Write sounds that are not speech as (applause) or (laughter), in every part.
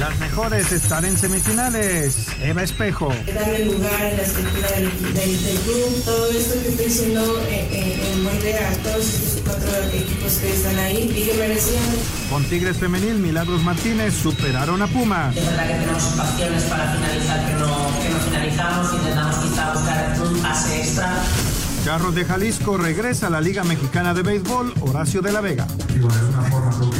Las mejores están en semifinales. Eva Espejo. Darle lugar en la estructura del, club, todo esto que estoy diciendo eh, eh, en molde a todos estos cuatro equipos que están ahí y que merecían. Con Tigres Femenil, Milagros Martínez superaron a Puma. Es verdad que tenemos opciones para finalizar que no, que no finalizamos, intentamos quizá buscar un pase extra. Charros de Jalisco regresa a la Liga Mexicana de Béisbol, Horacio de la Vega. Digo, de alguna forma creo que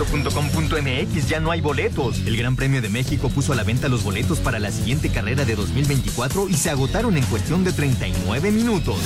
Esto.com.mx ya no hay boletos. El Gran Premio de México puso a la venta los boletos para la siguiente carrera de 2024 y se agotaron en cuestión de 39 minutos.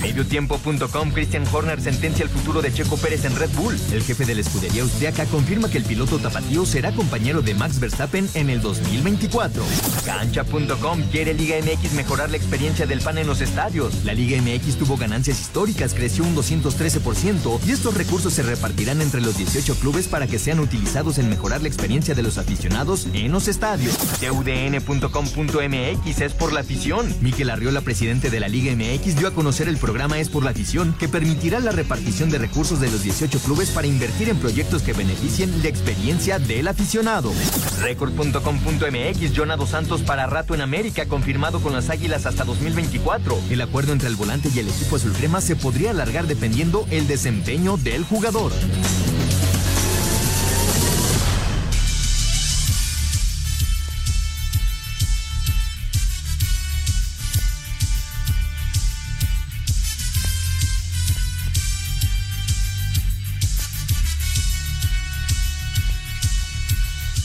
Mediotiempo.com Christian Horner sentencia el futuro de Checo Pérez en Red Bull. El jefe de la escudería austriaca confirma que el piloto tapatío será compañero de Max Verstappen en el 2024. Cancha.com quiere Liga MX mejorar la experiencia del fan en los estadios. La Liga MX tuvo ganancias históricas, creció un 213% y estos recursos se repartirán entre los 18 clubes para que sean utilizados en mejorar la experiencia de los aficionados en los estadios. TUDN.com.mx es por la afición. Miquel Arriola, presidente de la Liga MX, dio a conocer el programa Es por la afición, que permitirá la repartición de recursos de los 18 clubes para invertir en proyectos que beneficien la experiencia del aficionado. Record.com.mx, Jonado Santos para rato en América, confirmado con las Águilas hasta 2024. El acuerdo entre el volante y el equipo azul crema se podría alargar dependiendo el desempeño del jugador.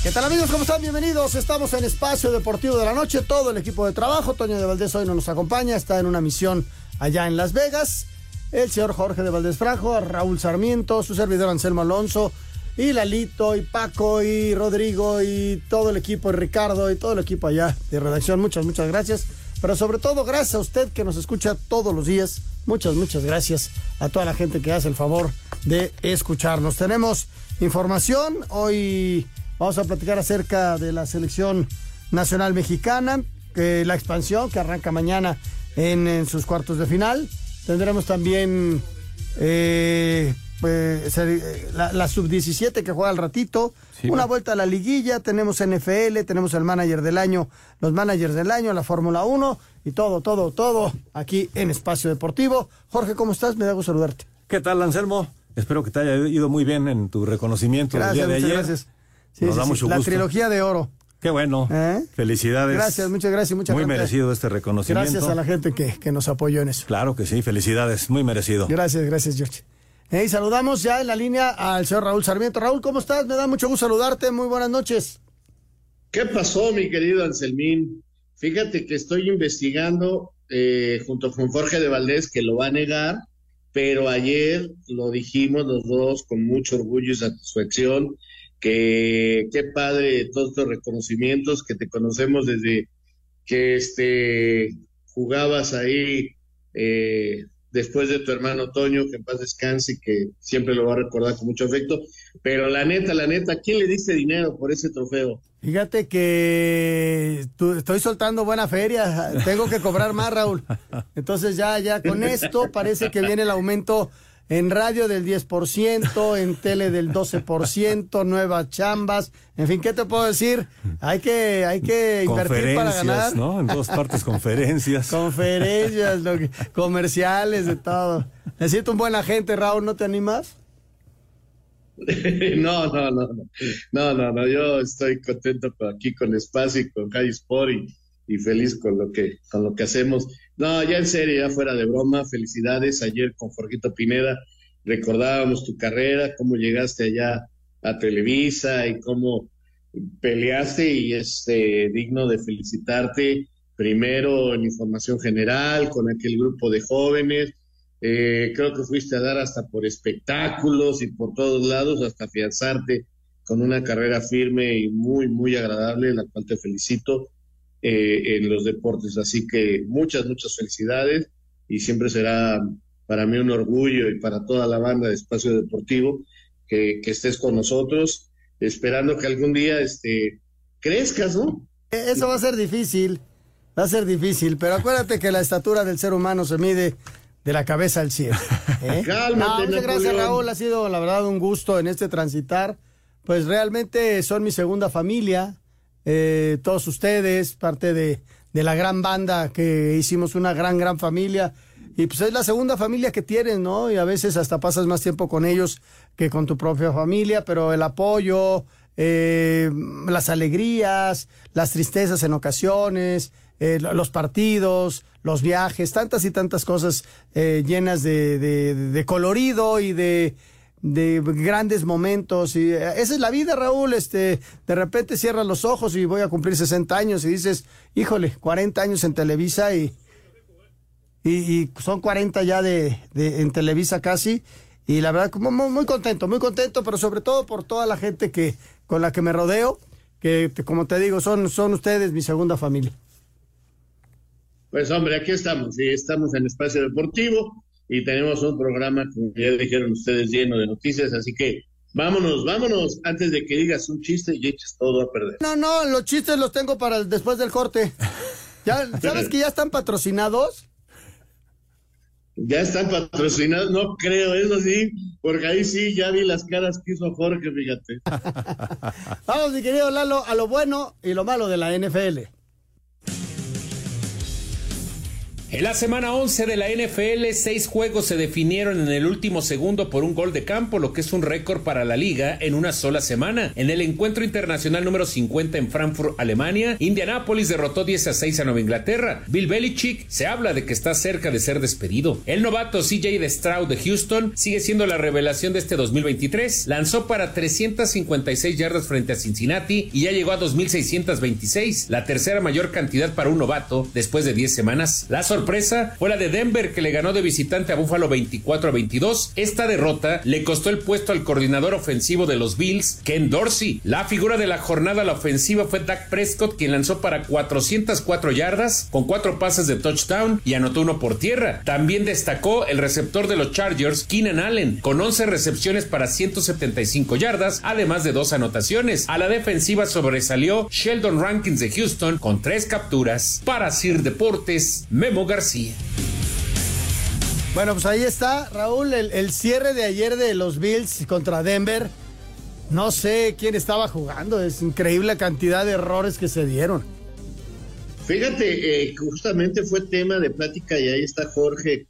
¿Qué tal amigos? ¿Cómo están? Bienvenidos. Estamos en Espacio Deportivo de la Noche. Todo el equipo de trabajo. Toño de Valdés hoy no nos acompaña. Está en una misión allá en Las Vegas. El señor Jorge de Valdés Frajo, Raúl Sarmiento, su servidor Anselmo Alonso, y Lalito, y Paco, y Rodrigo, y todo el equipo, y Ricardo, y todo el equipo allá de redacción. Muchas, muchas gracias. Pero sobre todo, gracias a usted que nos escucha todos los días. Muchas, muchas gracias a toda la gente que hace el favor de escucharnos. Tenemos información. Hoy Vamos a platicar acerca de la selección nacional mexicana, que la expansión que arranca mañana en, sus cuartos de final. Tendremos también eh, pues, eh, la, sub-17 que juega al ratito. una vuelta a la liguilla. Tenemos NFL, tenemos el manager del año, los managers del año, la Fórmula 1 y todo, todo, todo aquí en Espacio Deportivo. Jorge, ¿cómo estás? Me da gusto saludarte. ¿Qué tal, Anselmo? Espero que te haya ido muy bien en tu reconocimiento del día de ayer. Gracias. Nos da mucho La trilogía de oro. Qué bueno. ¿Eh? Felicidades. Gracias, muchas gracias. Muchas muy merecido este reconocimiento. Gracias a la gente que, nos apoyó en eso. Claro que sí, felicidades, muy merecido. Gracias, gracias, George. y saludamos ya en la línea al señor Raúl Sarmiento. Raúl, ¿cómo estás? Me da mucho gusto saludarte. Muy buenas noches. ¿Qué pasó, mi querido Anselmín? Fíjate que estoy investigando eh, junto con Jorge de Valdés, que lo va a negar, pero ayer lo dijimos los dos con mucho orgullo y satisfacción que qué padre todos estos reconocimientos que te conocemos desde que este jugabas ahí eh, después de tu hermano Toño, que en paz descanse y que siempre lo va a recordar con mucho afecto. Pero la neta, la neta, ¿quién le diste dinero por ese trofeo? Fíjate que estoy soltando buena feria, tengo que cobrar más, Raúl. Entonces ya, ya con esto parece que viene el aumento en radio del 10%, en tele del 12%, nuevas chambas, en fin, ¿qué te puedo decir? Hay que, hay que invertir para ganar. ¿no? En dos partes conferencias. conferencias, comerciales, de todo. Necesito un buen agente, Raúl, ¿no te animas? (laughs) no, no, no, no, no, no, no, yo estoy contento aquí con Espacio y con High Sport y, feliz con lo que, con lo que hacemos. No, ya en serio, ya fuera de broma, felicidades. Ayer con Jorgito Pineda recordábamos tu carrera, cómo llegaste allá a Televisa y cómo peleaste y es eh, digno de felicitarte primero en información general con aquel grupo de jóvenes. Eh, creo que fuiste a dar hasta por espectáculos y por todos lados, hasta afianzarte con una carrera firme y muy, muy agradable, la cual te felicito eh, en los deportes. Así que muchas, muchas felicidades y siempre será para mí un orgullo y para toda la banda de Espacio Deportivo que, que estés con nosotros esperando que algún día este, crezcas, ¿no? Eso va a ser difícil, va a ser difícil, pero acuérdate que la estatura del ser humano se mide de la cabeza al cielo. ¿eh? (laughs) Cálmate, muchas gracias Raúl, ha sido la verdad un gusto en este transitar. Pues realmente son mi segunda familia, eh, todos ustedes, parte de, de la gran banda que hicimos una gran, gran familia. Y pues es la segunda familia que tienes, ¿no? Y a veces hasta pasas más tiempo con ellos que con tu propia familia, pero el apoyo, eh, las alegrías, las tristezas en ocasiones, eh, los partidos, los viajes, tantas y tantas cosas eh, llenas de, de, colorido y de, de grandes momentos y esa es la vida Raúl este de repente cierras los ojos y voy a cumplir 60 años y dices híjole 40 años en Televisa y y, son 40 ya de, en Televisa casi. Y la verdad, como muy, contento, muy contento, pero sobre todo por toda la gente que con la que me rodeo, que como te digo, son, son ustedes mi segunda familia. Pues hombre, aquí estamos, sí, estamos en Espacio Deportivo y tenemos un programa, como ya dijeron ustedes, lleno de noticias, así que vámonos, vámonos, antes de que digas un chiste y eches todo a perder. No, no, los chistes los tengo para después del corte. ¿Ya, ¿Sabes que ya están patrocinados? Ya están patrocinados, no creo, eso sí, porque ahí sí ya vi las caras que hizo Jorge, fíjate. (laughs) Vamos, mi querido Lalo, a lo bueno y lo malo de la NFL. En la semana 11 de la NFL, seis juegos se definieron en el último segundo por un gol de campo, lo que es un récord para la liga en una sola semana. En el encuentro internacional número 50 en Frankfurt, Alemania, Indianapolis derrotó 10 a 6 a Nueva Inglaterra. Bill Belichick se habla de que está cerca de ser despedido. El novato CJ Stroud de Houston sigue siendo la revelación de este 2023. Lanzó para 356 yardas frente a Cincinnati y ya llegó a 2626, la tercera mayor cantidad para un novato después de 10 semanas. La fue la de Denver que le ganó de visitante a Buffalo 24 a 22. Esta derrota le costó el puesto al coordinador ofensivo de los Bills, Ken Dorsey. La figura de la jornada a la ofensiva fue Dak Prescott, quien lanzó para 404 yardas con cuatro pases de touchdown y anotó uno por tierra. También destacó el receptor de los Chargers, Keenan Allen, con 11 recepciones para 175 yardas, además de dos anotaciones. A la defensiva sobresalió Sheldon Rankins de Houston con tres capturas. Para Sir Deportes, Memo García. Bueno, pues ahí está, Raúl, el, cierre de ayer de los Bills contra Denver. No sé quién estaba jugando, es increíble la cantidad de errores que se dieron. Fíjate, eh, justamente fue tema de plática y ahí está Jorge,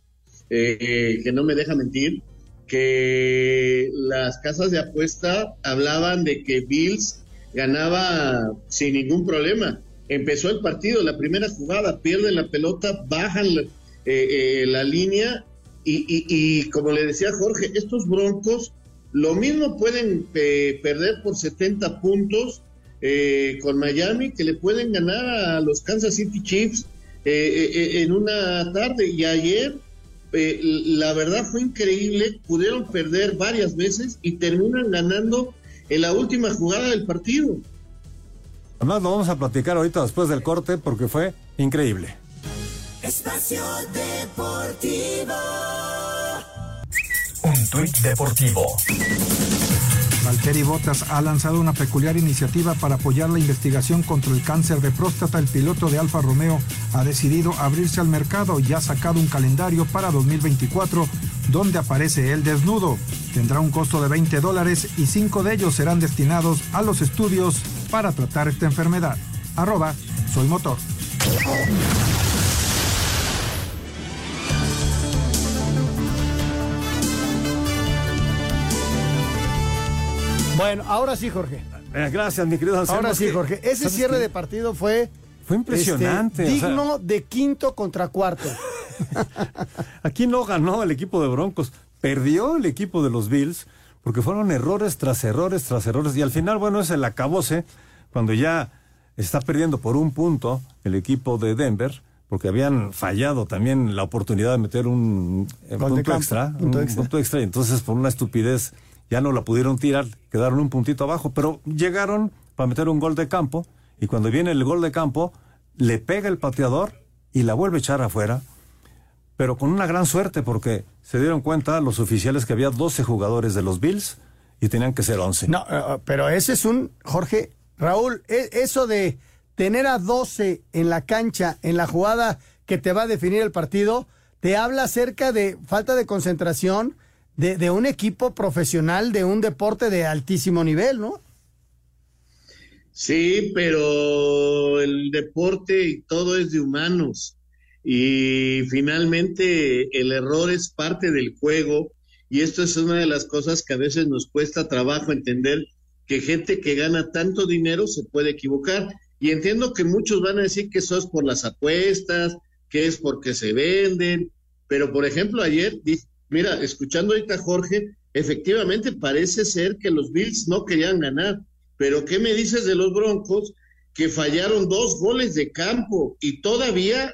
eh, que no me deja mentir, que las casas de apuesta hablaban de que Bills ganaba sin ningún problema empezó el partido, la primera jugada, pierden la pelota, bajan la, eh, eh, línea y, como le decía Jorge, estos Broncos lo mismo pueden eh, perder por 70 puntos con Miami que le pueden ganar a los Kansas City Chiefs en una tarde y ayer la verdad fue increíble, pudieron perder varias veces y terminan ganando en la última jugada del partido. Además lo vamos a platicar ahorita después del corte porque fue increíble. Espacio Deportivo. Un tuit deportivo. Valtteri Bottas ha lanzado una peculiar iniciativa para apoyar la investigación contra el cáncer de próstata. El piloto de Alfa Romeo ha decidido abrirse al mercado y ha sacado un calendario para 2024 donde aparece el desnudo. Tendrá un costo de 20 dólares y 5 de ellos serán destinados a los estudios para tratar esta enfermedad. Arroba, soy motor. Bueno, ahora sí, Jorge. Eh, gracias, mi querido Anselmo. Ahora sí, Jorge. Ese ¿sabes cierre qué? de partido fue. Fue impresionante, este, o sea- digno de quinto contra cuarto. (laughs) Aquí no ganó el equipo de Broncos, perdió el equipo de los Bills, porque fueron errores tras errores tras errores, y al final, bueno, es el acabose, cuando ya está perdiendo por un punto el equipo de Denver, porque habían fallado también la oportunidad de meter un eh, punto, extra, punto un extra. punto extra, y entonces por una estupidez ya no la pudieron tirar, quedaron un puntito abajo, pero llegaron para meter un gol de campo, y cuando viene el gol de campo, le pega el pateador y la vuelve a echar afuera pero con una gran suerte porque se dieron cuenta los oficiales que había 12 jugadores de los Bills y tenían que ser 11. No, eh, pero ese es un. Jorge, Raúl, e- eso de tener a 12 en la cancha, en la jugada que te va a definir el partido, te habla acerca de falta de concentración de, de un equipo profesional de un deporte de altísimo nivel, ¿no? Sí, pero el deporte y todo es de humanos. Y finalmente el error es parte del juego. Y esto es una de las cosas que a veces nos cuesta trabajo entender que gente que gana tanto dinero se puede equivocar. Y entiendo que muchos van a decir que eso es por las apuestas, que es porque se venden. Pero por ejemplo, ayer, mira, escuchando ahorita a Jorge, efectivamente parece ser que los Bills no querían ganar. Pero ¿qué me dices de los Broncos que fallaron dos goles de campo y todavía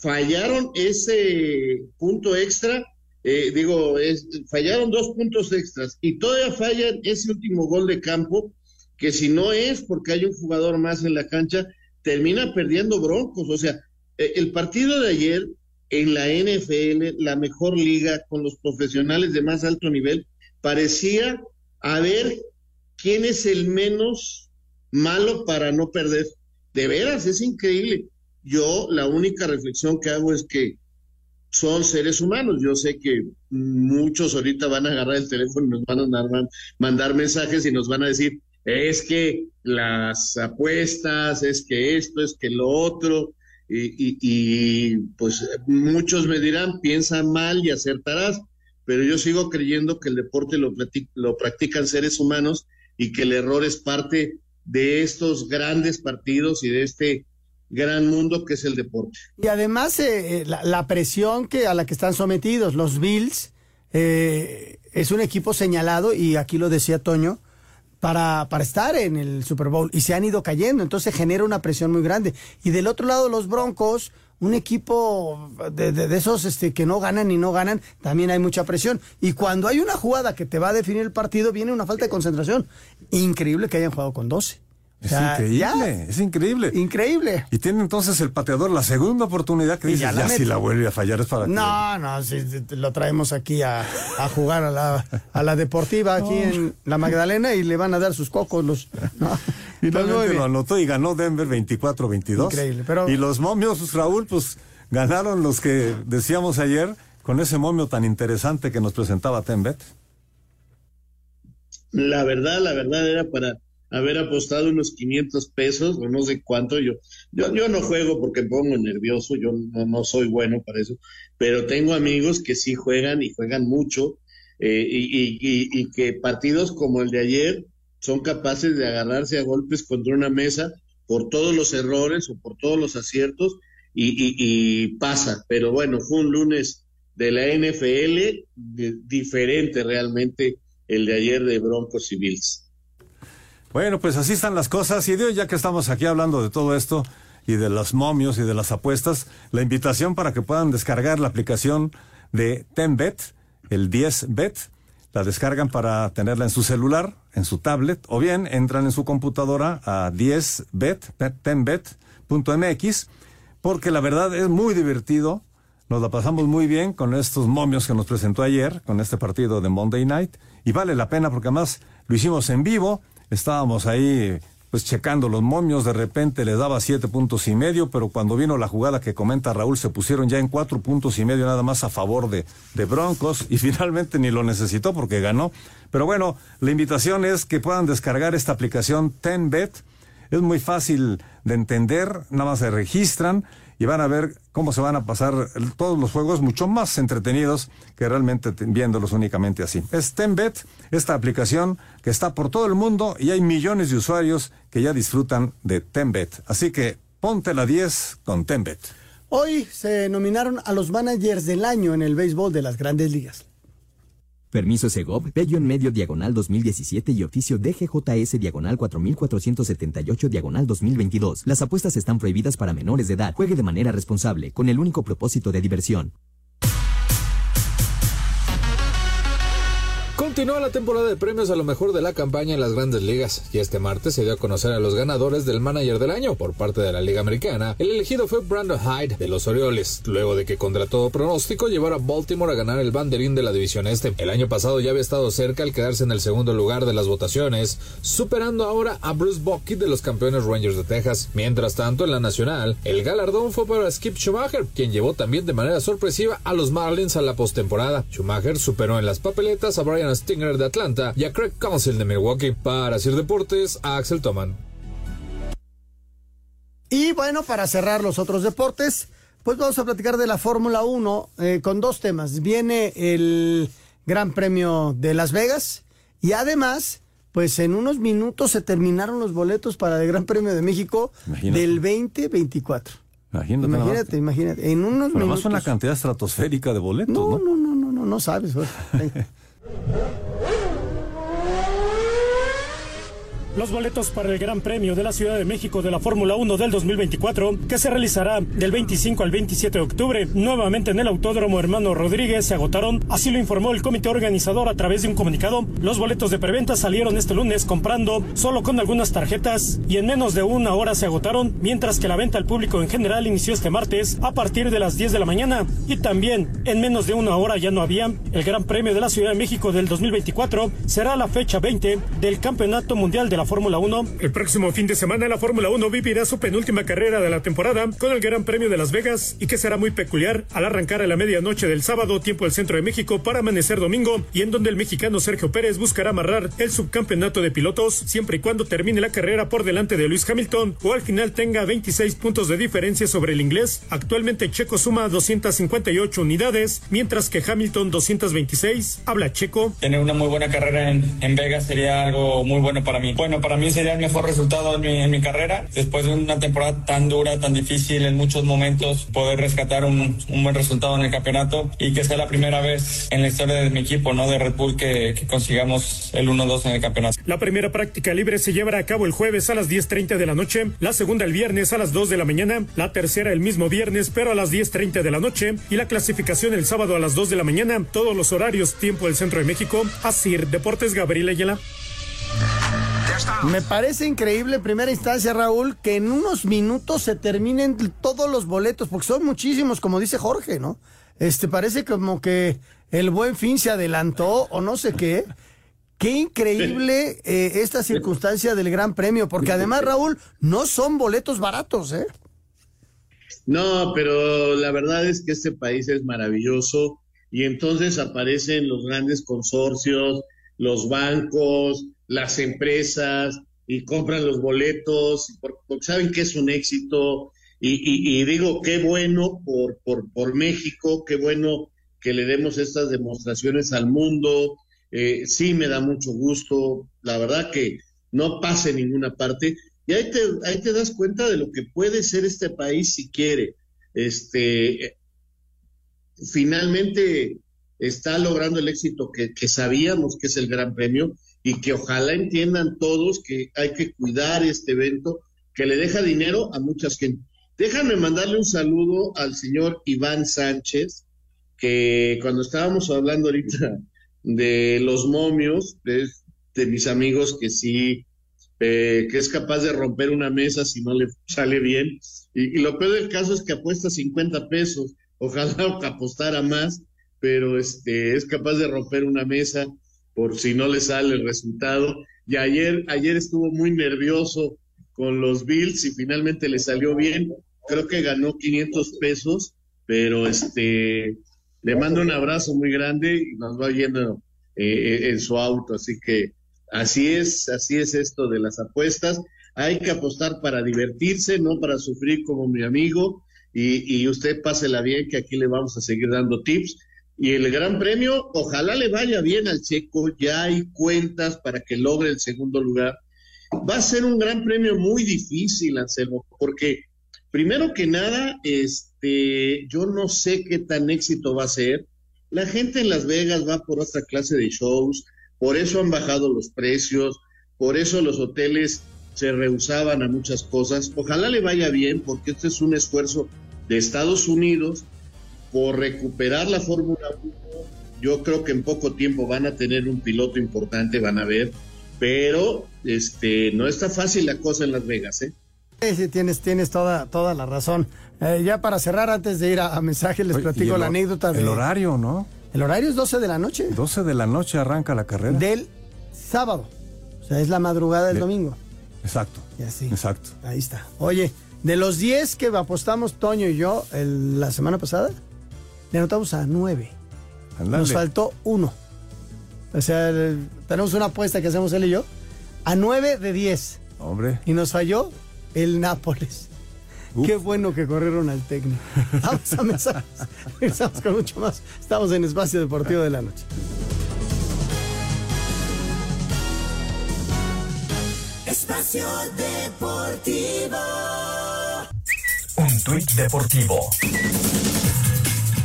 fallaron ese punto extra? eh, digo, es- fallaron dos puntos extras y todavía fallan ese último gol de campo que si no es porque hay un jugador más en la cancha, termina perdiendo Broncos. O sea, eh, el partido de ayer en la NFL, la mejor liga con los profesionales de más alto nivel, parecía a ver quién es el menos malo para no perder. De veras, es increíble. Yo la única reflexión que hago es que son seres humanos. Yo sé que muchos ahorita van a agarrar el teléfono y nos van a mandar, mandar mensajes y nos van a decir, es que las apuestas, es que esto, es que lo otro, y, y- pues muchos me dirán, piensa mal y acertarás, pero yo sigo creyendo que el deporte lo, lo practican seres humanos y que el error es parte de estos grandes partidos y de este gran mundo que es el deporte. Y además eh, eh, la, la presión que a la que están sometidos los Bills eh, es un equipo señalado y aquí lo decía Toño para, para estar en el Super Bowl y se han ido cayendo, entonces genera una presión muy grande. Y del otro lado los Broncos, un equipo de, de- de esos este, que no ganan y no ganan, también hay mucha presión. Y cuando hay una jugada que te va a definir el partido, viene una falta de concentración. Increíble que hayan jugado con 12. O Es sea, increíble, ya. es increíble. Increíble. Y tiene entonces el pateador la segunda oportunidad que Y dice, ya ya, si la vuelve a fallar es para que... No, no, lo traemos aquí a, a jugar a la, a la deportiva aquí en la Magdalena y le van a dar sus cocos los. no. (laughs) Finalmente bien. lo anotó y ganó Denver 24-22. Increíble, pero- Y los momios, pues, Raúl, pues ganaron los que decíamos ayer con ese momio tan interesante que nos presentaba Tembet. La verdad, la verdad era para haber apostado unos 500 pesos o no sé cuánto. Yo, yo, yo no juego porque pongo nervioso, yo no, no soy bueno para eso, pero tengo amigos que sí juegan y juegan mucho eh, y, y- y- que partidos como el de ayer son capaces de agarrarse a golpes contra una mesa por todos los errores o por todos los aciertos y, y- y pasa. Pero bueno, fue un lunes de la NFL de- diferente realmente el de ayer de Broncos y Bills. Bueno, pues así están las cosas. Y de hoy, ya que estamos aquí hablando de todo esto y de los momios y de las apuestas, la invitación para que puedan descargar la aplicación de Tenbet, el 10Bet. La descargan para tenerla en su celular, en su tablet, o bien entran en su computadora a 10bet, tenbet.mx, porque la verdad es muy divertido. Nos la pasamos muy bien con estos momios que nos presentó ayer, con este partido de Monday Night, y vale la pena porque además lo hicimos en vivo, estábamos ahí pues checando los momios, de repente les daba siete puntos y medio, pero cuando vino la jugada que comenta Raúl, se pusieron ya en cuatro puntos y medio nada más a favor de, de Broncos, y (laughs) finalmente ni lo necesitó porque ganó. Pero bueno, la invitación es que puedan descargar esta aplicación TenBet. Es muy fácil de entender, nada más se registran y van a ver cómo se van a pasar todos los juegos mucho más entretenidos que realmente viéndolos únicamente así. Es Tenbet, esta aplicación que está por todo el mundo y hay millones de usuarios que ya disfrutan de Tenbet. Así que ponte la 10 con Tenbet. Hoy se nominaron a los managers del año en el béisbol de las grandes ligas. Permiso Segov, bello en medio diagonal 2017 y oficio DGJS diagonal 4478 diagonal 2022. Las apuestas están prohibidas para menores de edad. Juegue de manera responsable, con el único propósito de diversión. Continúa la temporada de premios a lo mejor de la campaña en las grandes ligas y este martes se dio a conocer a los ganadores del manager del año por parte de la Liga Americana. El elegido fue Brandon Hyde de los Orioles, luego de que contra todo pronóstico llevara a Baltimore a ganar el banderín de la división este. El año pasado ya había estado cerca al quedarse en el segundo lugar de las votaciones, superando ahora a Bruce Bucky de los campeones Rangers de Texas. Mientras tanto, en la nacional, el galardón fue para Skip Schumacher, quien llevó también de manera sorpresiva a los Marlins a la postemporada. Schumacher superó en las papeletas a Brian Stinger de Atlanta y a Craig Council de Milwaukee. Para Sir Deportes, a Axel Toman. Y bueno, para cerrar los otros deportes, pues vamos a platicar de la Fórmula 1 eh, con dos temas. Viene el Gran Premio de Las Vegas y además, pues en unos minutos se terminaron los boletos para el Gran Premio de México Imagínate. del 2024. Imagínate. Imagínate, imagínate. En unos Pero minutos. más una cantidad estratosférica de boletos, No, ¿no? no, no, no, no, no sabes. (laughs) Thank you. Los boletos para el Gran Premio de la Ciudad de México de la Fórmula 1 del 2024, que se realizará del 25 al 27 de octubre, nuevamente en el Autódromo Hermano Rodríguez, se agotaron. Así lo informó el comité organizador a través de un comunicado. Los boletos de preventa salieron este lunes comprando solo con algunas tarjetas y en menos de una hora se agotaron, mientras que la venta al público en general inició este martes a partir de las 10 de la mañana y también en menos de una hora ya no había. El Gran Premio de la Ciudad de México del 2024 será la fecha 20 del Campeonato Mundial de la Fórmula 1. El próximo fin de semana la Fórmula 1 vivirá su penúltima carrera de la temporada con el Gran Premio de Las Vegas y que será muy peculiar al arrancar a la medianoche del sábado tiempo del centro de México para amanecer domingo y en donde el mexicano Sergio Pérez buscará amarrar el subcampeonato de pilotos siempre y cuando termine la carrera por delante de Luis Hamilton o al final tenga 26 puntos de diferencia sobre el inglés. Actualmente Checo suma 258 unidades mientras que Hamilton 226. Habla Checo. Tener una muy buena carrera en, en Vegas sería algo muy bueno para mí. Bueno, para mí sería el mejor resultado en mi, en mi carrera. Después de una temporada tan dura, tan difícil en muchos momentos, poder rescatar un, un buen resultado en el campeonato y que sea la primera vez en la historia de mi equipo, no de Red Bull, que, que consigamos el 1-2 en el campeonato. La primera práctica libre se llevará a cabo el jueves a las 10.30 de la noche, la segunda el viernes a las 2 de la mañana, la tercera el mismo viernes pero a las 10.30 de la noche y la clasificación el sábado a las 2 de la mañana, todos los horarios tiempo del centro de México. Asir Deportes Gabriel Ayala. Me parece increíble en primera instancia, Raúl, que en unos minutos se terminen todos los boletos, porque son muchísimos, como dice Jorge, ¿no? Este parece como que el buen fin se adelantó o no sé qué. Qué increíble eh, esta circunstancia del Gran Premio, porque además, Raúl, no son boletos baratos, ¿eh? No, pero la verdad es que este país es maravilloso y entonces aparecen los grandes consorcios, los bancos, las empresas y compran los boletos por- porque saben que es un éxito y, digo, qué bueno por, por, por México, qué bueno que le demos estas demostraciones al mundo. Eh, sí me da mucho gusto, la verdad que no pasa en ninguna parte. Y ahí te, ahí te das cuenta de lo que puede ser este país si quiere. Este, finalmente está logrando el éxito que, que sabíamos que es el Gran Premio y que ojalá entiendan todos que hay que cuidar este evento que le deja dinero a mucha gente. Déjame mandarle un saludo al señor Iván Sánchez, que cuando estábamos hablando ahorita de los momios, de, mis amigos que sí, eh, que es capaz de romper una mesa si no le sale bien. Y, lo peor del caso es que apuesta 50 pesos, ojalá (laughs) apostara más, pero este, es capaz de romper una mesa por si no le sale el resultado. Y ayer, ayer estuvo muy nervioso con los Bills y finalmente le salió bien. Creo que ganó 500 pesos, pero este, le mando un abrazo muy grande y nos va yendo eh, en su auto. Así que así es, así es esto de las apuestas. hay que apostar para divertirse, no para sufrir como mi amigo. Y, y usted pásela bien, que aquí le vamos a seguir dando tips. Y el gran premio, ojalá le vaya bien al checo, ya hay cuentas para que logre el segundo lugar. Va a ser un gran premio muy difícil, Anselmo, porque primero que nada, este, yo no sé qué tan éxito va a ser. La gente en Las Vegas va por otra clase de shows, por eso han bajado los precios, por eso los hoteles se rehusaban a muchas cosas. Ojalá le vaya bien, porque este es un esfuerzo de Estados Unidos por recuperar la Fórmula 1. Yo creo que en poco tiempo van a tener un piloto importante, van a ver, pero este no está fácil la cosa en Las Vegas, ¿eh? Sí, sí, tienes, tienes toda, toda la razón. Eh, ya para cerrar, antes de ir a, a mensaje, les Oye, platico el la anécdota de... El horario, ¿no? El horario es 12 de la noche. 12 de la noche arranca la carrera. Del sábado. O sea, es la madrugada del De- domingo. Exacto. Y así. Exacto. Ahí está. Oye, de los 10 que apostamos Toño y yo el- la semana pasada, le anotamos a 9. Ándale. Nos faltó uno. O sea, el- tenemos una apuesta que hacemos él y yo a 9 de 10. Hombre. Y nos falló el Nápoles. Qué bueno que corrieron al técnico. (laughs) Vamos a mensajes. Regresamos con mucho más. Estamos en Espacio Deportivo de la Noche. Espacio Deportivo. Un tuit deportivo.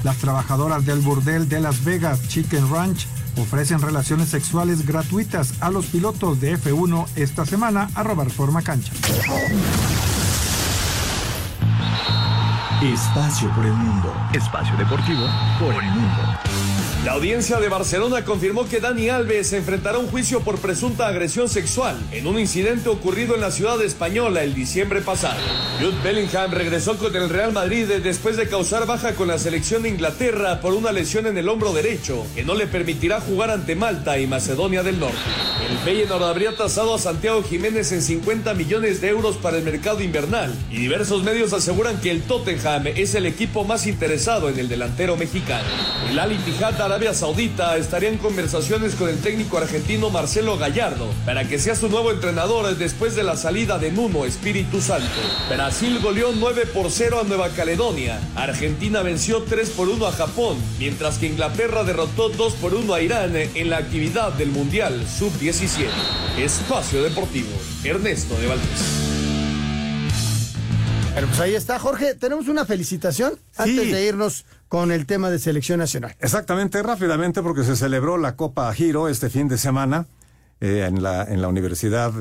Las trabajadoras del burdel de Las Vegas Chicken Ranch ofrecen relaciones sexuales gratuitas a los pilotos de F1 esta semana, arroba Reforma Cancha. Espacio por el mundo. Espacio deportivo por el mundo. La audiencia de Barcelona confirmó que Dani Alves enfrentará un juicio por presunta agresión sexual en un incidente ocurrido en la ciudad española el diciembre pasado. Jude Bellingham regresó con el Real Madrid después de causar baja con la selección de Inglaterra por una lesión en el hombro derecho que no le permitirá jugar ante Malta y Macedonia del Norte. El Feyenoord habría tasado a Santiago Jiménez en 50 millones de euros para el mercado invernal y diversos medios aseguran que el Tottenham es el equipo más interesado en el delantero mexicano. El Al Ittihad Arabia Saudita estaría en conversaciones con el técnico argentino Marcelo Gallardo para que sea su nuevo entrenador después de la salida de Nuno Espíritu Santo. Brasil goleó 9 por 0 a Nueva Caledonia. Argentina venció 3 por 1 a Japón, mientras que Inglaterra derrotó 2 por 1 a Irán en la actividad del Mundial Sub-17. Espacio Deportivo, Ernesto de Valdés. Pero pues ahí está, Jorge. Tenemos una felicitación antes de irnos con el tema de selección nacional. Exactamente, rápidamente, porque se celebró la Copa Giro este fin de semana eh, en, la, en la Universidad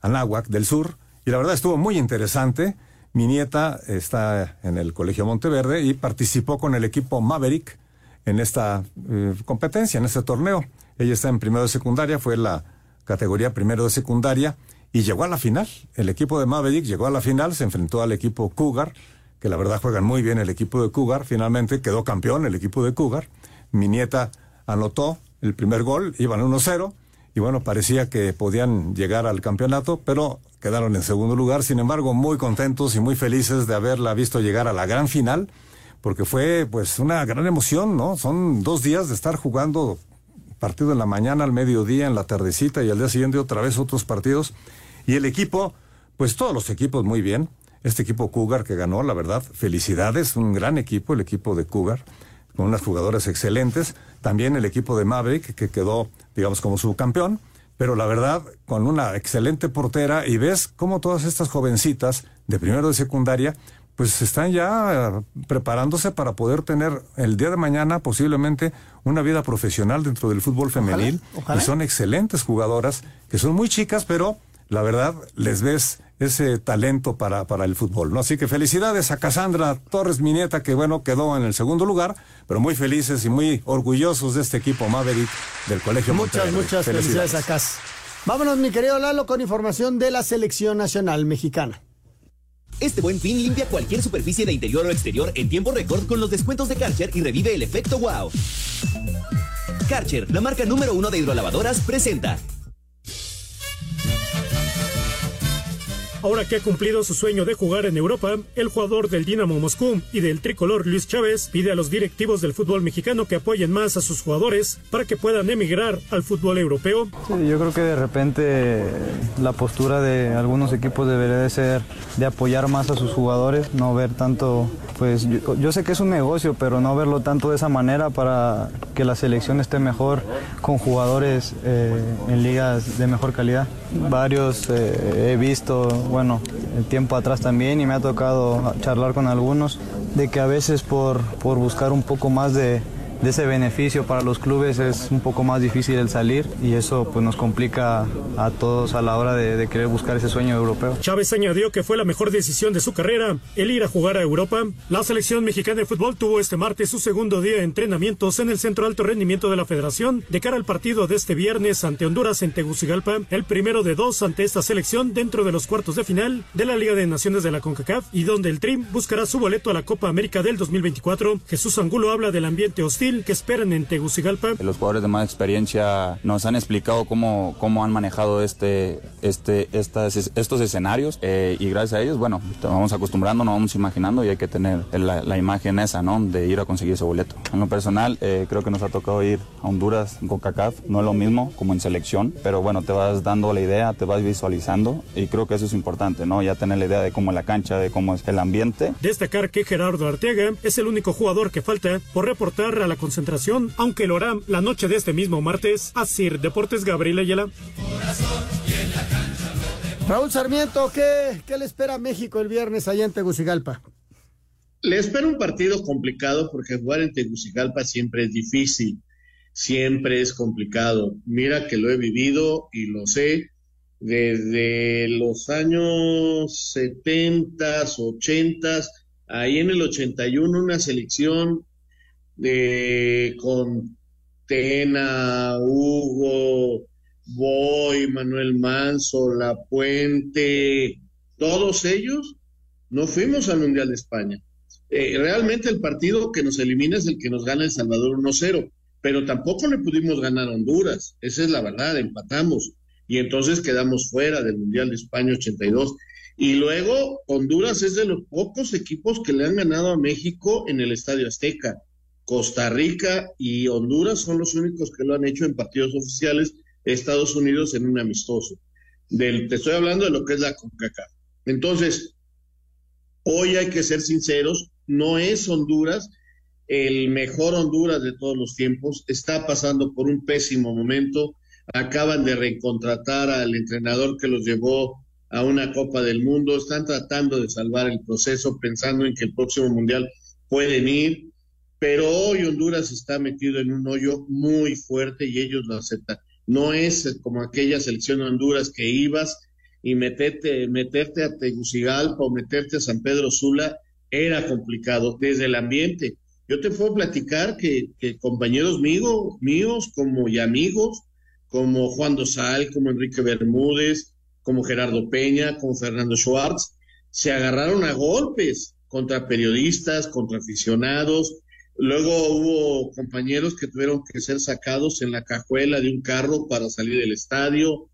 Anáhuac del Sur. Y la verdad estuvo muy interesante. Mi nieta está en el Colegio Monteverde y participó con el equipo Maverick en esta eh, competencia, en este torneo. Ella está en primero de secundaria, fue la categoría primero de secundaria y llegó a la final. El equipo de Maverick llegó a la final, se enfrentó al equipo Cougar, que la verdad juegan muy bien el equipo de Cougar. Finalmente quedó campeón el equipo de Cougar. Mi nieta anotó el primer gol, iban 1-0 y bueno, parecía que podían llegar al campeonato, pero quedaron en segundo lugar. Sin embargo, muy contentos y muy felices de haberla visto llegar a la gran final, porque fue pues una gran emoción, ¿no? Son dos días de estar jugando partido en la mañana, al mediodía, en la tardecita y al día siguiente otra vez otros partidos. Y el equipo, pues todos los equipos muy bien. Este equipo Cougar que ganó, la verdad, felicidades, un gran equipo, el equipo de Cougar, con unas jugadoras excelentes. También el equipo de Maverick, que quedó, digamos, como subcampeón. Pero la verdad, con una excelente portera, y ves cómo todas estas jovencitas de primero de secundaria, pues están ya preparándose para poder tener el día de mañana posiblemente una vida profesional dentro del fútbol femenil. ojalá. Y son excelentes jugadoras, que son muy chicas, pero la verdad les ves ese talento para, para el fútbol, ¿no? Así que felicidades a Cassandra Torres, mi nieta, que bueno, quedó en el segundo lugar, pero muy felices y muy orgullosos de este equipo Maverick del Colegio Muchas, Monteverde. muchas felicidades a Cas. Vámonos, mi querido Lalo, con información de la selección nacional mexicana. Este buen fin limpia cualquier superficie de interior o exterior en tiempo récord con los descuentos de Karcher y revive el efecto wow. Karcher, la marca número uno de hidrolavadoras, presenta. Ahora que ha cumplido su sueño de jugar en Europa, el jugador del Dinamo Moscú y del tricolor Luis Chávez pide a los directivos del fútbol mexicano que apoyen más a sus jugadores para que puedan emigrar al fútbol europeo. Yo creo que de repente la postura de algunos equipos debería de ser de apoyar más a sus jugadores, no ver tanto, pues yo, yo sé que es un negocio, pero no verlo tanto de esa manera para que la selección esté mejor con jugadores eh, en ligas de mejor calidad. Varios eh, he visto, bueno, el tiempo atrás también y me ha tocado charlar con algunos de que a veces por, por buscar un poco más de, de ese beneficio para los clubes es un poco más difícil el salir y eso pues nos complica a todos a la hora de, de, querer buscar ese sueño europeo. Chávez añadió que fue la mejor decisión de su carrera el ir a jugar a Europa. La selección mexicana de fútbol tuvo este martes su segundo día de entrenamientos en el Centro Alto Rendimiento de la Federación de cara al partido de este viernes ante Honduras en Tegucigalpa, el primero de dos ante esta selección dentro de los cuartos de final de la Liga de Naciones de la CONCACAF y donde el Trim buscará su boleto a la Copa América del 2024. Jesús Angulo habla del ambiente hostil que esperan en Tegucigalpa. Los jugadores de más experiencia nos han explicado cómo, cómo han manejado este, este, estas, estos escenarios eh, y gracias a ellos, bueno, vamos acostumbrando, nos vamos imaginando y hay que tener la, la, imagen esa, ¿no? De ir a conseguir ese boleto. En lo personal, eh, creo que nos ha tocado ir a Honduras con CACAF, no es lo mismo como en selección, pero bueno, te vas dando la idea, te vas visualizando y creo que eso es importante, ¿no? Ya tener la idea de cómo es la cancha, de cómo es el ambiente. Destacar que Gerardo Arteaga es el único jugador que falta por reportar a la concentración, aunque lo hará la noche de este mismo martes. Asir Deportes Gabriel Ayala. Raúl Sarmiento, ¿qué, ¿qué, le espera a México el viernes allá en Tegucigalpa? Le espera un partido complicado porque jugar en Tegucigalpa siempre es difícil, siempre es complicado. Mira que lo he vivido y lo sé desde los años 70, 80, ahí en el 81 una selección de con Tena, Hugo, Boy, Manuel Manso, La Puente, todos ellos, no fuimos al Mundial de España. Eh, realmente el partido que nos elimina es el que nos gana El Salvador 1-0, pero tampoco le pudimos ganar a Honduras, esa es la verdad, empatamos y entonces quedamos fuera del Mundial de España 82. Y luego Honduras es de los pocos equipos que le han ganado a México en el Estadio Azteca. Costa Rica y Honduras son los únicos que lo han hecho en partidos oficiales, Estados Unidos en un amistoso. Te estoy hablando de lo que es la CONCACAF. Entonces, hoy hay que ser sinceros, no es Honduras el mejor Honduras de todos los tiempos, está pasando por un pésimo momento, acaban de recontratar al entrenador que los llevó a una Copa del Mundo, están tratando de salvar el proceso pensando en que el próximo Mundial pueden ir, pero hoy Honduras está metido en un hoyo muy fuerte y ellos lo aceptan. No es como aquella selección de Honduras que ibas y meterte, a Tegucigalpa o meterte a San Pedro Sula era complicado desde el ambiente. Yo te puedo platicar que, compañeros míos, míos como y amigos, como Juan Dosal, como Enrique Bermúdez, como Gerardo Peña, como Fernando Schwartz, se agarraron a golpes contra periodistas, contra aficionados. Luego hubo compañeros que tuvieron que ser sacados en la cajuela de un carro para salir del estadio.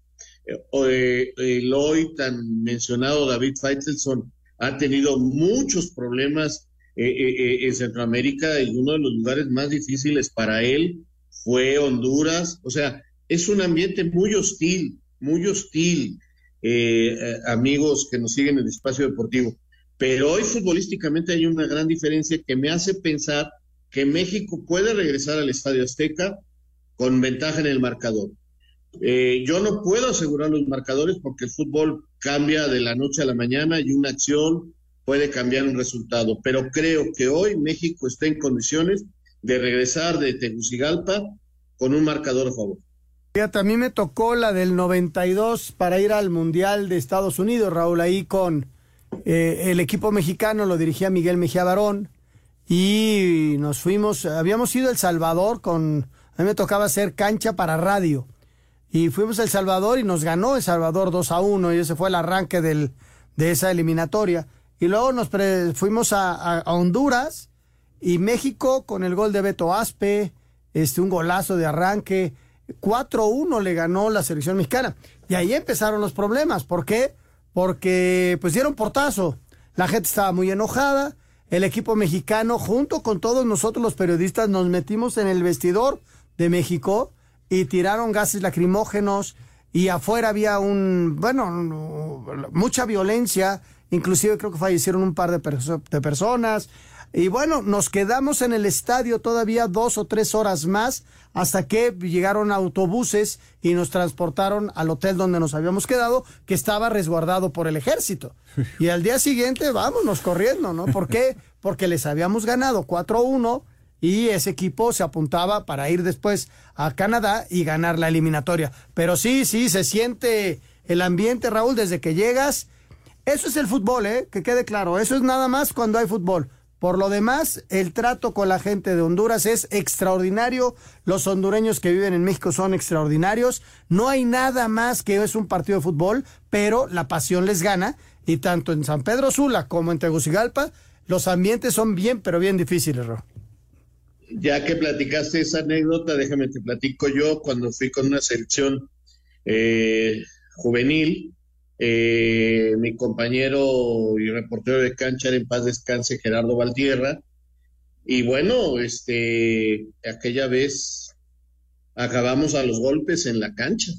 Eh, el hoy tan mencionado David Feitelson ha tenido muchos problemas eh, eh, en Centroamérica y uno de los lugares más difíciles para él fue Honduras. O sea, es un ambiente muy hostil, muy hostil, eh, amigos que nos siguen en el espacio deportivo. Pero hoy futbolísticamente hay una gran diferencia que me hace pensar que México puede regresar al Estadio Azteca con ventaja en el marcador. Eh, yo no puedo asegurar los marcadores porque el fútbol cambia de la noche a la mañana y una acción puede cambiar un resultado, pero creo que hoy México está en condiciones de regresar de Tegucigalpa con un marcador a favor. Fíjate, a me tocó la del 92 para ir al Mundial de Estados Unidos, Raúl, ahí con eh, el equipo mexicano, lo dirigía Miguel Mejía Barón, y nos fuimos, habíamos ido a El Salvador con, a mí me tocaba hacer cancha para radio, y fuimos a El Salvador y nos ganó El Salvador 2 a 1, y ese fue el arranque del, de esa eliminatoria. Y luego nos fuimos a, a, a Honduras y México con el gol de Beto Aspe, este, un golazo de arranque, 4-1 le ganó la selección mexicana. Y ahí empezaron los problemas. ¿Por qué? porque pues dieron portazo. La gente estaba muy enojada. El equipo mexicano, junto con todos nosotros los periodistas, nos metimos en el vestidor de México y tiraron gases lacrimógenos y afuera había un, bueno, mucha violencia. Inclusive creo que fallecieron un par de, de personas. Y bueno, nos quedamos en el estadio todavía dos o tres horas más hasta que llegaron autobuses y nos transportaron al hotel donde nos habíamos quedado, que estaba resguardado por el ejército. Y al día siguiente, vámonos corriendo, ¿no? ¿Por qué? Porque les habíamos ganado 4-1 y ese equipo se apuntaba para ir después a Canadá y ganar la eliminatoria. Pero sí, sí, se siente el ambiente, Raúl, desde que llegas. Eso es el fútbol, ¿eh? Que quede claro. Eso es nada más cuando hay fútbol. Por lo demás, el trato con la gente de Honduras es extraordinario. Los hondureños que viven en México son extraordinarios. No hay nada más que es un partido de fútbol, pero la pasión les gana. Y tanto en San Pedro Sula como en Tegucigalpa, los ambientes son bien, pero bien difíciles, Ro. Ya que platicaste esa anécdota, déjame te platico yo cuando fui con una selección eh, juvenil eh, mi compañero y reportero de cancha en paz descanse, Gerardo Valtierra. Y bueno, este, aquella vez acabamos a los golpes en la cancha.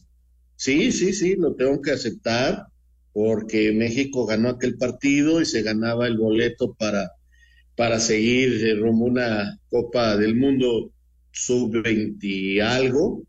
Sí, sí, sí, lo tengo que aceptar porque México ganó aquel partido y se ganaba el boleto para, para seguir rumbo una Copa del Mundo sub-20 algo.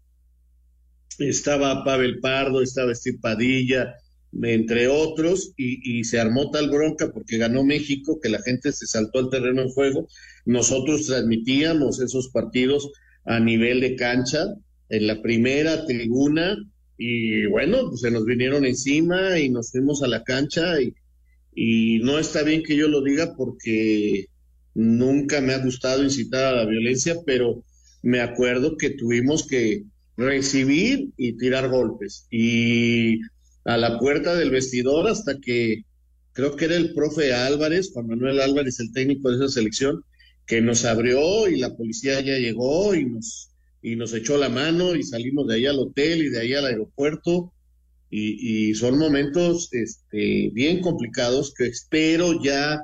Estaba Pavel Pardo, estaba Steve Padilla, entre otros, y, se armó tal bronca porque ganó México, que la gente se saltó al terreno en juego. Nosotros transmitíamos esos partidos a nivel de cancha, en la primera tribuna, y bueno, pues se nos vinieron encima y nos fuimos a la cancha, y, y no está bien que yo lo diga porque nunca me ha gustado incitar a la violencia, pero me acuerdo que tuvimos que recibir y tirar golpes. Y a la puerta del vestidor hasta que creo que era el profe Álvarez, Juan Manuel Álvarez, el técnico de esa selección, que nos abrió y la policía ya llegó y nos, y nos echó la mano y salimos de ahí al hotel y de ahí al aeropuerto. Y, y son momentos este, bien complicados que espero ya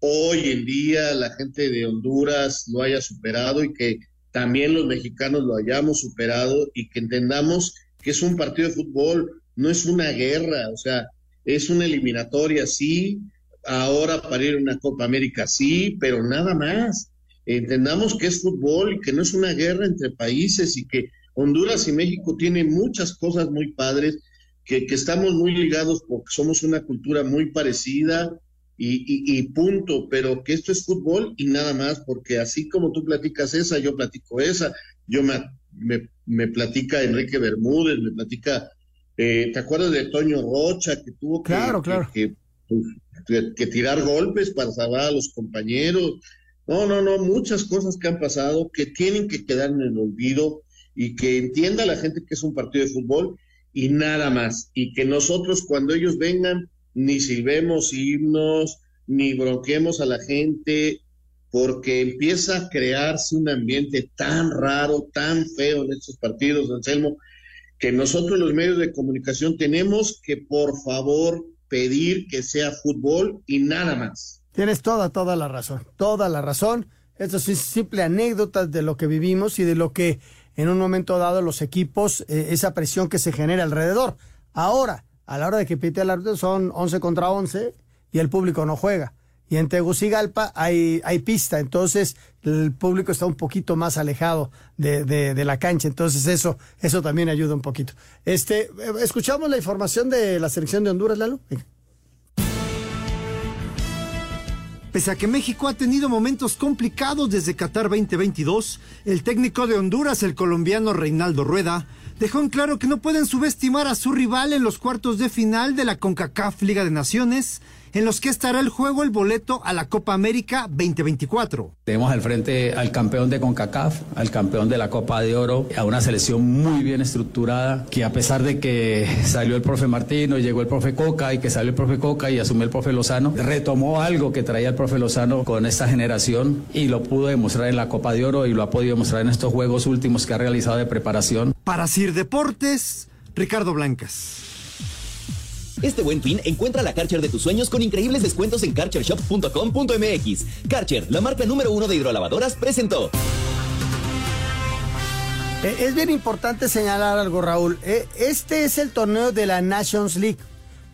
hoy en día la gente de Honduras lo haya superado y que también los mexicanos lo hayamos superado y que entendamos que es un partido de fútbol, no es una guerra, o sea, es una eliminatoria, sí, ahora para ir a una Copa América, sí, pero nada más. Entendamos que es fútbol y que no es una guerra entre países y que Honduras y México tienen muchas cosas muy padres, que, estamos muy ligados porque somos una cultura muy parecida y, punto, pero que esto es fútbol y nada más, porque así como tú platicas esa, yo platico esa, yo me, me, me platica Enrique Bermúdez, me platica eh, ¿Te acuerdas de Toño Rocha que tuvo que, que, tirar golpes para salvar a los compañeros? No, no, no, muchas cosas que han pasado que tienen que quedar en el olvido y que entienda la gente que es un partido de fútbol y nada más. Y que nosotros cuando ellos vengan ni silbemos himnos, ni bronquemos a la gente, porque empieza a crearse un ambiente tan raro, tan feo en estos partidos, Anselmo, que nosotros los medios de comunicación tenemos que por favor pedir que sea fútbol y nada más. Tienes toda, toda la razón, toda la razón. Esto es simple anécdota de lo que vivimos y de lo que en un momento dado los equipos, eh, esa presión que se genera alrededor. Ahora, a la hora de que pite el árbitro son 11 contra 11 y el público no juega y en Tegucigalpa hay, hay pista, entonces el público está un poquito más alejado de, de, la cancha, entonces eso, eso también ayuda un poquito. Este, escuchamos la información de la selección de Honduras, Lalo. Pese a que México ha tenido momentos complicados desde Qatar 2022, el técnico de Honduras, el colombiano Reinaldo Rueda, dejó en claro que no pueden subestimar a su rival en los cuartos de final de la CONCACAF Liga de Naciones en los que estará el juego el boleto a la Copa América 2024. Tenemos al frente al campeón de CONCACAF, al campeón de la Copa de Oro, a una selección muy bien estructurada, que a pesar de que salió el profe Martino, llegó el profe Coca y que salió el profe Coca y asumió el profe Lozano, retomó algo que traía el profe Lozano con esta generación y lo pudo demostrar en la Copa de Oro y lo ha podido demostrar en estos juegos últimos que ha realizado de preparación. Para Sir Deportes, Ricardo Blancas. Este buen fin, encuentra la Karcher de tus sueños con increíbles descuentos en karchershop.com.mx. Karcher, la marca número uno de hidrolavadoras, presentó. Eh, es bien importante señalar algo, Raúl. Eh, este es el torneo de la Nations League.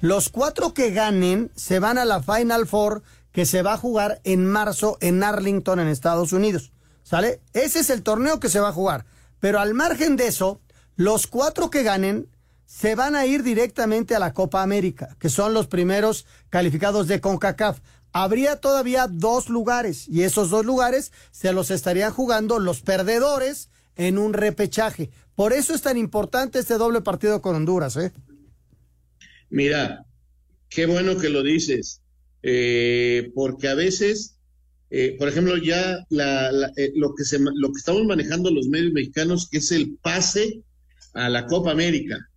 Los cuatro que ganen se van a la Final Four que se va a jugar en marzo en Arlington, en Estados Unidos. ¿Sale? Ese es el torneo que se va a jugar. Pero al margen de eso, los cuatro que ganen se van a ir directamente a la Copa América, que son los primeros calificados de CONCACAF. Habría todavía dos lugares y esos dos lugares se los estarían jugando los perdedores en un repechaje. Por eso es tan importante este doble partido con Honduras, ¿eh? Mira, qué bueno que lo dices, eh, porque a veces, eh, por ejemplo, ya eh, lo, que lo que estamos manejando los medios mexicanos, que es el pase a la Copa América,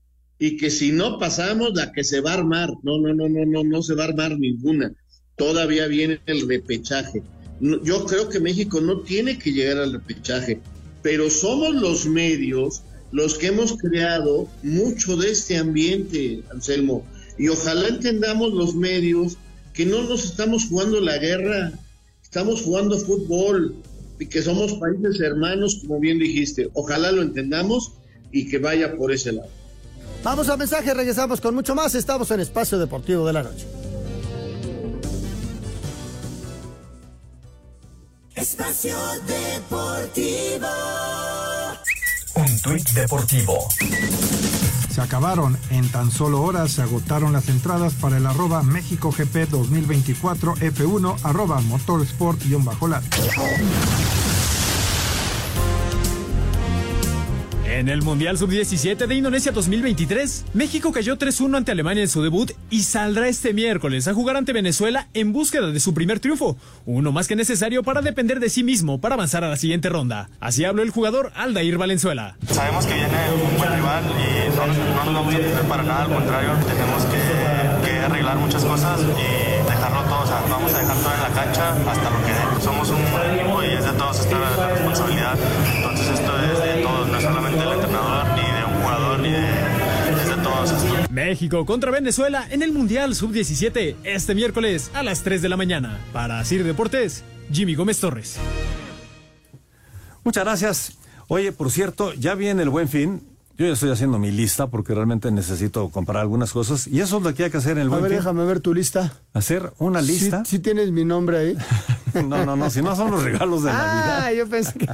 y que si no pasamos, la que se va a armar, no, no, no, no, no, no se va a armar ninguna, todavía viene el repechaje. yo creo que México no tiene que llegar al repechaje, pero somos los medios los que hemos creado mucho de este ambiente, Anselmo. Y ojalá entendamos los medios que no nos estamos jugando la guerra, estamos jugando fútbol y que somos países hermanos, como bien dijiste. Ojalá lo entendamos y que vaya por ese lado. Vamos al mensaje, regresamos con mucho más. Estamos en Espacio Deportivo de la Noche. Espacio Deportivo. Un tuit deportivo. Se acabaron. En tan solo horas se agotaron las entradas para el arroba México GP 2024 F1 arroba motorsport-lat. En el Mundial Sub-17 de Indonesia 2023, México cayó 3-1 ante Alemania en su debut y saldrá este miércoles a jugar ante Venezuela en búsqueda de su primer triunfo, uno más que necesario para depender de sí mismo para avanzar a la siguiente ronda. Así habló el jugador Aldair Valenzuela. Sabemos que viene un buen rival y no, nos vamos a defender para nada, al contrario, tenemos que, arreglar muchas cosas y dejarlo todo, o sea, vamos a dejar todo en la cancha hasta lo que dé. Somos un equipo y es de todos esta responsabilidad, México contra Venezuela en el Mundial Sub-17 este miércoles a las 3 de la mañana. Para Sir Deportes, Jimmy Gómez Torres. Muchas gracias. Oye, por cierto, ya viene el buen fin. Yo ya estoy haciendo mi lista porque realmente necesito comprar algunas cosas y eso es lo que hay que hacer en el buen A ver, fin. déjame ver tu lista. Hacer una lista. ¿Sí, tienes mi nombre ahí? (laughs) no, no, no, si no son los regalos de Navidad. Ah, yo pensé que...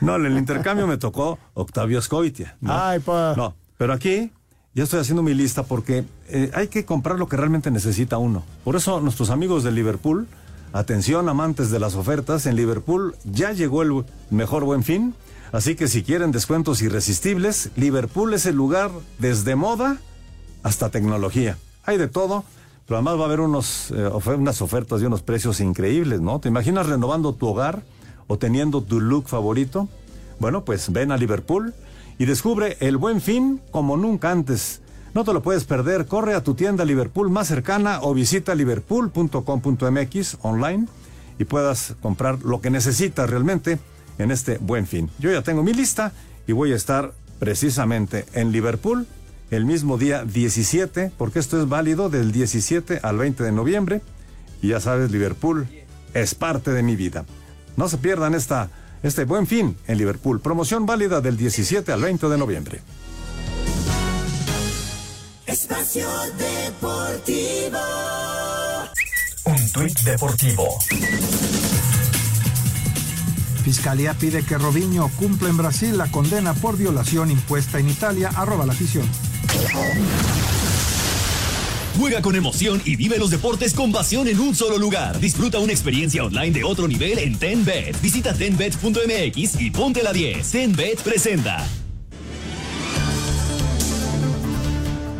No, (laughs) en el intercambio me tocó Octavio Scoitia. ¿no? Ay, pa. No, pero aquí ya estoy haciendo mi lista porque eh, hay que comprar lo que realmente necesita uno. Por eso nuestros amigos de Liverpool, atención amantes de las ofertas, en Liverpool ya llegó el mejor buen fin. Así que si quieren descuentos irresistibles, Liverpool es el lugar desde moda hasta tecnología. Hay de todo, pero además va a haber unos, eh, unas ofertas y unos precios increíbles, ¿no? ¿Te imaginas renovando tu hogar o teniendo tu look favorito? Bueno, pues ven a Liverpool y descubre el buen fin como nunca antes. No te lo puedes perder, corre a tu tienda Liverpool más cercana o visita liverpool.com.mx online y puedas comprar lo que necesitas realmente en este buen fin. Yo ya tengo mi lista y voy a estar precisamente en Liverpool el mismo día 17, porque esto es válido del 17 al 20 de noviembre. Y ya sabes, Liverpool es parte de mi vida. No se pierdan esta, este buen fin en Liverpool. Promoción válida del 17 al 20 de noviembre. Espacio Deportivo. Un tuit deportivo. Fiscalía pide que Robinho cumpla en Brasil la condena por violación impuesta en Italia. Arroba la afición. Juega con emoción y vive los deportes con pasión en un solo lugar. Disfruta una experiencia online de otro nivel en TenBet. Visita tenbet.mx y ponte la 10. TenBet presenta.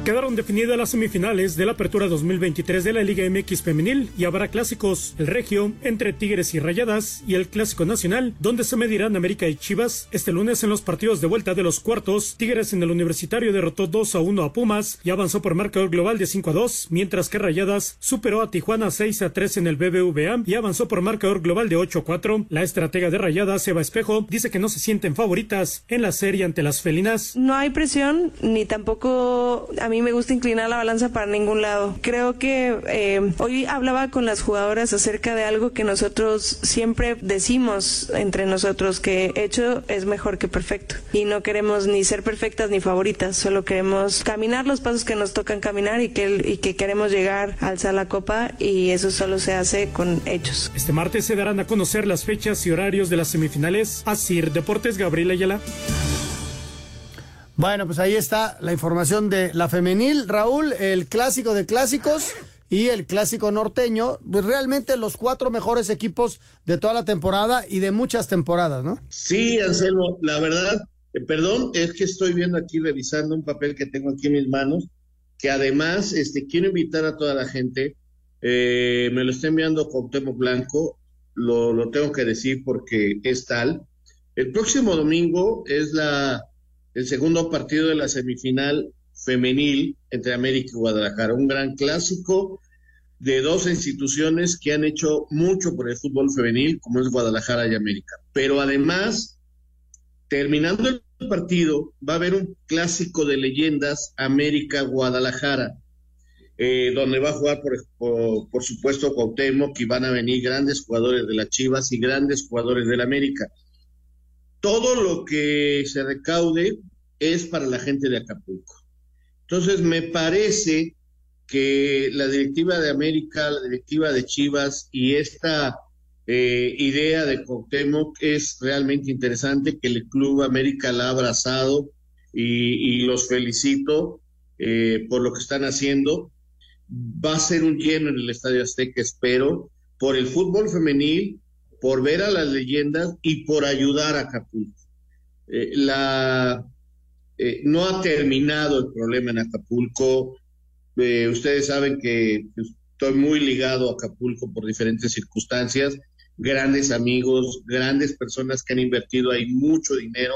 Quedaron definidas las semifinales de la Apertura 2023 de la Liga MX Femenil y habrá clásicos, el Regio entre Tigres y Rayadas y el Clásico Nacional, donde se medirán América y Chivas. Este lunes en los partidos de vuelta de los cuartos, Tigres en el Universitario derrotó 2 a 1 a Pumas y avanzó por marcador global de 5 a 2, mientras que Rayadas superó a Tijuana 6 a 3 en el BBVA y avanzó por marcador global de 8 a 4. La estratega de Rayadas, Eva Espejo, dice que no se sienten favoritas en la serie ante las felinas. No hay presión ni tampoco a mí mí me gusta inclinar la balanza para ningún lado. Creo que eh, hoy hablaba con las jugadoras acerca de algo que nosotros siempre decimos entre nosotros, que hecho es mejor que perfecto. Y no queremos ni ser perfectas ni favoritas, solo queremos caminar los pasos que nos tocan caminar y que, y que queremos llegar a alzar la copa y eso solo se hace con hechos. Este martes se darán a conocer las fechas y horarios de las semifinales. Asir Deportes, Gabriela Ayala. Bueno, pues ahí está la información de la femenil. Raúl, el clásico de clásicos y el clásico norteño, pues realmente los cuatro mejores equipos de toda la temporada y de muchas temporadas, ¿no? Sí, Anselmo, la verdad, eh, perdón, es que estoy viendo aquí, revisando un papel que tengo aquí en mis manos, que además este, quiero invitar a toda la gente, eh, me lo está enviando Cuauhtémoc Blanco, lo, lo tengo que decir porque es tal. El próximo domingo es la, el segundo partido de la semifinal femenil entre América y Guadalajara, un gran clásico de dos instituciones que han hecho mucho por el fútbol femenil, como es Guadalajara y América. Pero además, terminando el partido, va a haber un clásico de leyendas América-Guadalajara, eh, donde va a jugar, por, por, supuesto, Cuauhtémoc, y van a venir grandes jugadores de las Chivas y grandes jugadores del América. Todo lo que se recaude es para la gente de Acapulco. Entonces, me parece que la directiva de América, la directiva de Chivas y esta eh, idea de Cuauhtémoc es realmente interesante, que el Club América la ha abrazado y, los felicito eh, por lo que están haciendo. Va a ser un lleno en el Estadio Azteca, espero, por el fútbol femenil, por ver a las leyendas y por ayudar a Acapulco. Eh, la eh, no ha terminado el problema en Acapulco. Eh, ustedes saben que estoy muy ligado a Acapulco por diferentes circunstancias, grandes amigos, grandes personas que han invertido ahí mucho dinero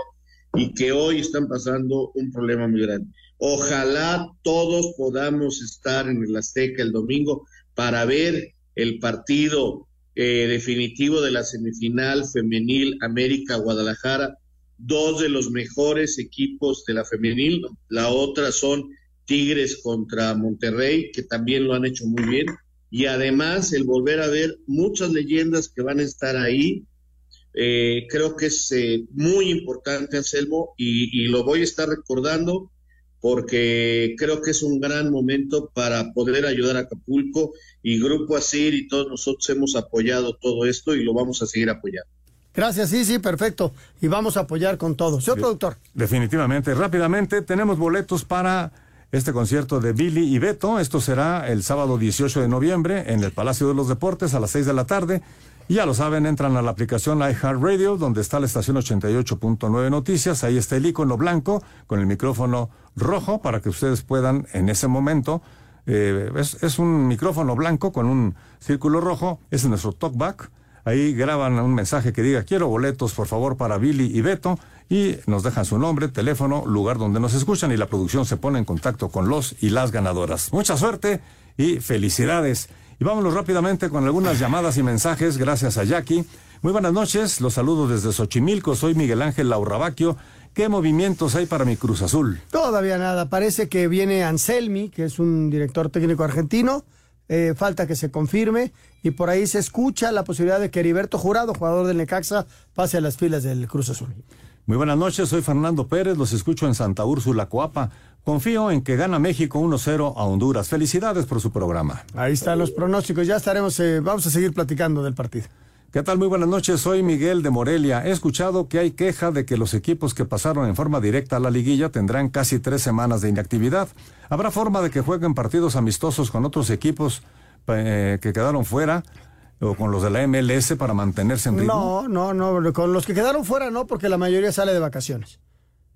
y que hoy están pasando un problema muy grande. Ojalá todos podamos estar en el Azteca el domingo para ver el partido eh, definitivo de la semifinal femenil América Guadalajara dos de los mejores equipos de la femenil, la otra son Tigres contra Monterrey, que también lo han hecho muy bien, y además el volver a ver muchas leyendas que van a estar ahí, eh, creo que es eh, muy importante, Anselmo, y, y lo voy a estar recordando porque creo que es un gran momento para poder ayudar a Acapulco y Grupo Asir y todos nosotros hemos apoyado todo esto y lo vamos a seguir apoyando. Gracias, sí, sí, perfecto. Y vamos a apoyar con todo. Señor productor. Definitivamente. Rápidamente, tenemos boletos para este concierto de Billy y Beto. Esto será el sábado 18 de noviembre en el Palacio de los Deportes a las 6 de la tarde. Y ya lo saben, entran a la aplicación iHeartRadio, donde está la estación 88.9 Noticias. Ahí está el icono blanco con el micrófono rojo para que ustedes puedan en ese momento. Eh, es, es un micrófono blanco con un círculo rojo. Es nuestro talkback Ahí graban un mensaje que diga, quiero boletos, por favor, para Billy y Beto, y nos dejan su nombre, teléfono, lugar donde nos escuchan y la producción se pone en contacto con los y las ganadoras. Mucha suerte y felicidades. Y vámonos rápidamente con algunas llamadas y mensajes, gracias a Jackie. Muy buenas noches, los saludo desde Xochimilco, soy Miguel Ángel Laurabaquio. ¿Qué movimientos hay para mi Cruz Azul? Todavía nada, parece que viene Anselmi, que es un director técnico argentino eh, falta que se confirme y por ahí se escucha la posibilidad de que Heriberto Jurado, jugador del Necaxa, pase a las filas del Cruz Azul. Muy buenas noches, soy Fernando Pérez, los escucho en Santa Úrsula, Coapa. Confío en que gana México 1-0 a Honduras. Felicidades por su programa. Ahí están los pronósticos, ya estaremos, eh, vamos a seguir platicando del partido. ¿Qué tal? Muy buenas noches, soy Miguel de Morelia. He escuchado que hay queja de que los equipos que pasaron en forma directa a la liguilla tendrán casi tres semanas de inactividad. ¿Habrá forma de que jueguen partidos amistosos con otros equipos eh, que quedaron fuera? o con los de la MLS para mantenerse en ritmo? No, no, no, con los que quedaron fuera no, porque la mayoría sale de vacaciones.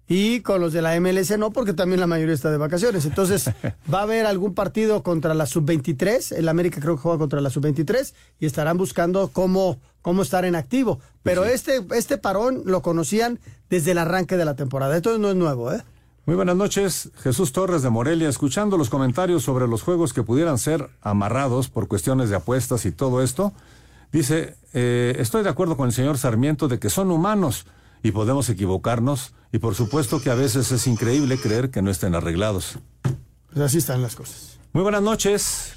Y con los de la MLS no, porque también la mayoría está de vacaciones. Entonces, (laughs) va a haber algún partido contra la sub-23. El América creo que juega contra la sub-23 y estarán buscando cómo, cómo estar en activo. Pero este, este parón lo conocían desde el arranque de la temporada. Esto no es nuevo, ¿eh? Muy buenas noches, Jesús Torres de Morelia, escuchando los comentarios sobre los juegos que pudieran ser amarrados por cuestiones de apuestas y todo esto. Dice, eh, estoy de acuerdo con el señor Sarmiento de que son humanos y podemos equivocarnos y por supuesto que a veces es increíble creer que no estén arreglados. Pues así están las cosas. Muy buenas noches.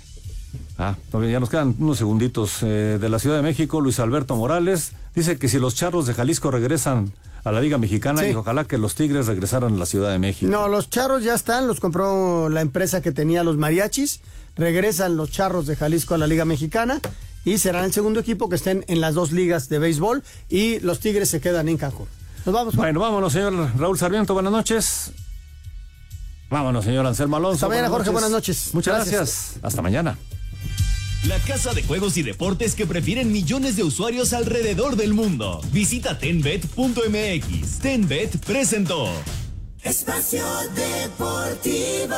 Ah, ya nos quedan unos segunditos. Eh, de la Ciudad de México, Luis Alberto Morales dice que si los charros de Jalisco regresan a la Liga Mexicana Sí. y ojalá que los Tigres regresaran a la Ciudad de México. No, los charros ya están, los compró la empresa que tenía los mariachis. Regresan los charros de Jalisco a la Liga Mexicana y serán el segundo equipo que estén en las dos ligas de béisbol y los Tigres se quedan en Cancún. Nos vamos. Bueno, vámonos, señor Raúl Sarmiento, buenas noches. Vámonos, señor Anselmo Alonso. Hasta mañana, Jorge, buenas noches. Muchas Gracias. gracias. Hasta mañana. La casa de juegos y deportes que prefieren millones de usuarios alrededor del mundo. Visita tenbet.mx. Tenbet presentó. Espacio Deportivo.